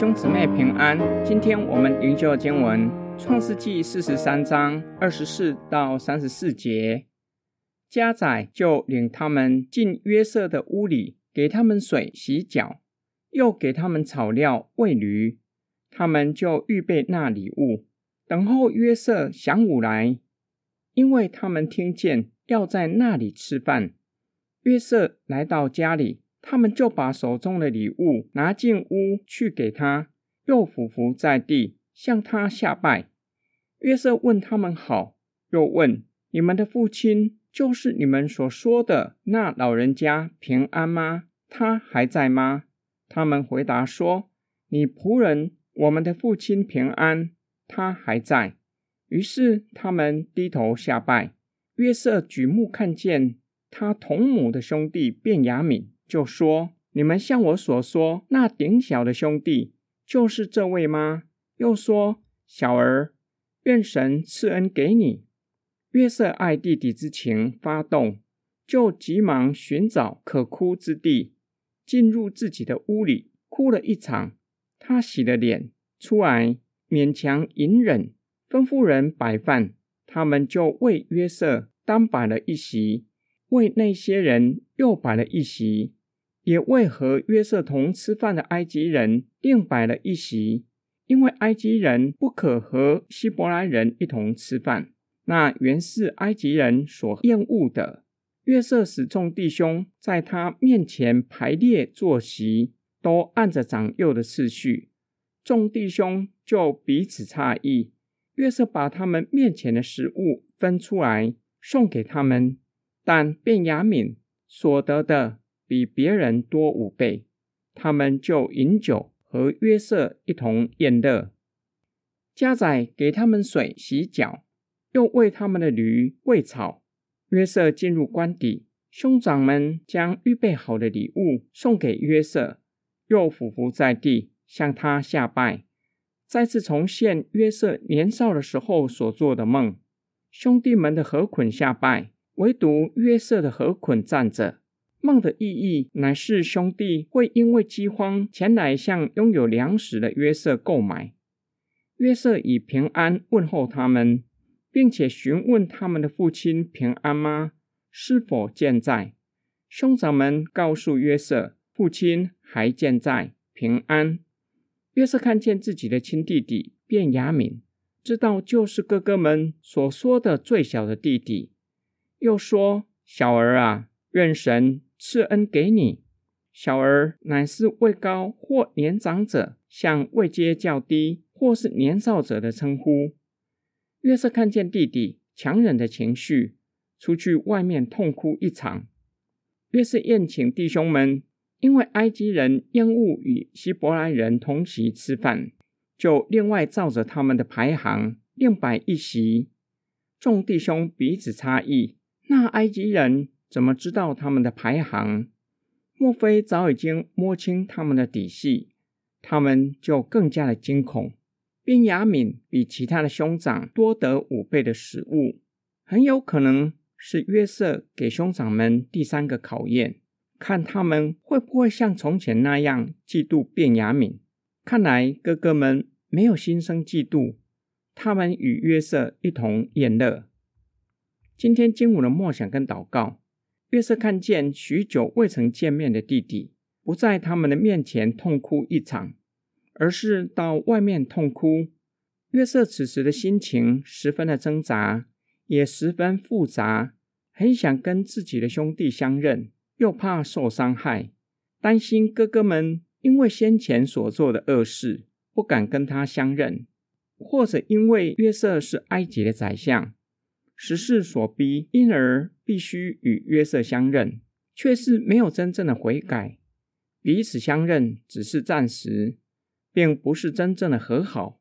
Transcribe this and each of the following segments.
兄姊妹平安。今天我们灵修的经文《创世纪》四十三章二十四到三十四节。家宰就领他们进约瑟的屋里，给他们水洗脚，又给他们草料喂驴。他们就预备那礼物，等候约瑟晌午来，因为他们听见要在那里吃饭。约瑟来到家里。他们就把手中的礼物拿进屋去给他，又俯伏在地向他下拜。约瑟问他们好，又问你们的父亲就是你们所说的那老人家平安吗？他还在吗？他们回答说：你仆人我们的父亲平安，他还在。于是他们低头下拜。约瑟举目看见他同母的兄弟便雅悯。就说：“你们像我所说，那顶小的兄弟就是这位吗？”又说：“小儿，愿神赐恩给你。”约瑟爱弟弟之情发动，就急忙寻找可哭之地，进入自己的屋里，哭了一场。他洗了脸出来，勉强隐忍，吩咐人摆饭，他们就为约瑟单摆了一席，为那些人又摆了一席。也为和约瑟同吃饭的埃及人另摆了一席，因为埃及人不可和希伯来人一同吃饭，那原是埃及人所厌恶的。约瑟使众弟兄在他面前排列坐席，都按着长幼的次序。众弟兄就彼此诧异。约瑟把他们面前的食物分出来送给他们，但便雅悯所得的。比别人多五倍，他们就饮酒和约瑟一同宴乐。家宰给他们水洗脚，又为他们的驴喂草。约瑟进入官邸，兄长们将预备好的礼物送给约瑟，又俯伏在地向他下拜，再次重现约瑟年少的时候所做的梦。兄弟们的合捆下拜，唯独约瑟的合捆站着。梦的意义乃是兄弟会因为饥荒前来向拥有粮食的约瑟购买。约瑟以平安问候他们，并且询问他们的父亲平安吗？是否健在？兄长们告诉约瑟，父亲还健在，平安。约瑟看见自己的亲弟弟便雅悯，知道就是哥哥们所说的最小的弟弟，又说：“小儿啊，愿神。”赐恩给你，小儿乃是位高或年长者，向位阶较低或是年少者的称呼。约瑟看见弟弟强忍的情绪，出去外面痛哭一场。约瑟宴请弟兄们，因为埃及人厌恶与希伯来人同席吃饭，就另外照着他们的排行另摆一席。众弟兄彼此差异，那埃及人。怎么知道他们的排行？莫非早已经摸清他们的底细？他们就更加的惊恐。便雅敏比其他的兄长多得五倍的食物，很有可能是约瑟给兄长们第三个考验，看他们会不会像从前那样嫉妒便雅敏。看来哥哥们没有心生嫉妒，他们与约瑟一同宴乐。今天经文的默想跟祷告。约瑟看见许久未曾见面的弟弟，不在他们的面前痛哭一场，而是到外面痛哭。约瑟此时的心情十分的挣扎，也十分复杂，很想跟自己的兄弟相认，又怕受伤害，担心哥哥们因为先前所做的恶事，不敢跟他相认，或者因为约瑟是埃及的宰相。时势所逼，因而必须与约瑟相认，却是没有真正的悔改。彼此相认只是暂时，并不是真正的和好。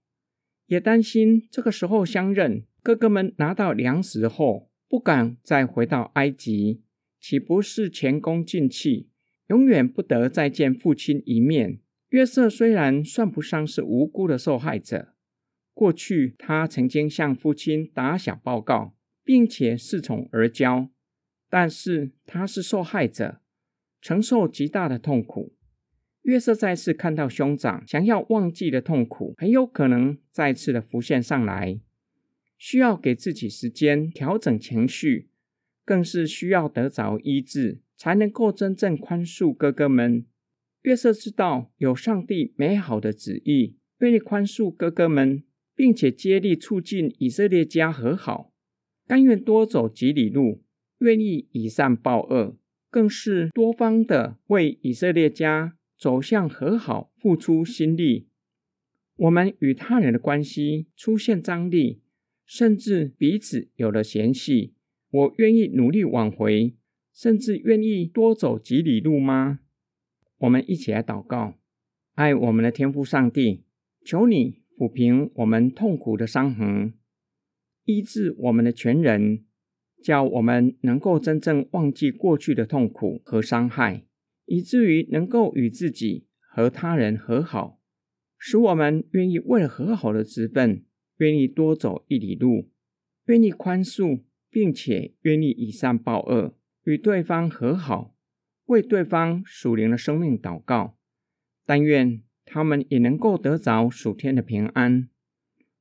也担心这个时候相认，哥哥们拿到粮食后，不敢再回到埃及，岂不是前功尽弃，永远不得再见父亲一面？约瑟虽然算不上是无辜的受害者，过去他曾经向父亲打小报告。并且恃宠而骄，但是他是受害者，承受极大的痛苦。约瑟再次看到兄长想要忘记的痛苦，很有可能再次的浮现上来，需要给自己时间调整情绪，更是需要得着医治，才能够真正宽恕哥哥们。约瑟知道有上帝美好的旨意，愿意宽恕哥哥们，并且接力促进以色列家和好，甘愿多走几里路，愿意以善报恶，更是多方的为以色列家。走向和好，付出心力，我们与他人的关系出现张力，甚至彼此有了嫌隙。我愿意努力挽回，甚至愿意多走几里路吗？我们一起来祷告，爱我们的天父上帝，求你抚平我们痛苦的伤痕，医治我们的全人，叫我们能够真正忘记过去的痛苦和伤害。以至于能够与自己和他人和好，使我们愿意为了和好的之分，愿意多走一里路，愿意宽恕，并且愿意以善报恶，与对方和好，为对方属灵的生命祷告。但愿他们也能够得着属天的平安。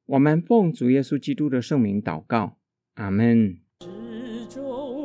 我们奉主耶稣基督的圣名祷告，阿门。中